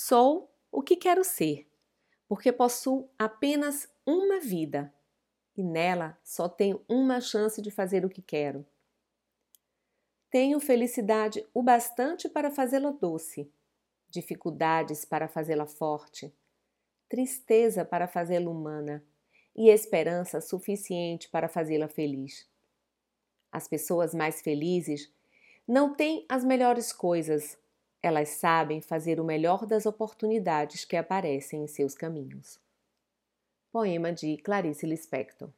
Sou o que quero ser, porque possuo apenas uma vida e nela só tenho uma chance de fazer o que quero. Tenho felicidade o bastante para fazê-la doce, dificuldades para fazê-la forte, tristeza para fazê-la humana e esperança suficiente para fazê-la feliz. As pessoas mais felizes não têm as melhores coisas, elas sabem fazer o melhor das oportunidades que aparecem em seus caminhos. Poema de Clarice Lispector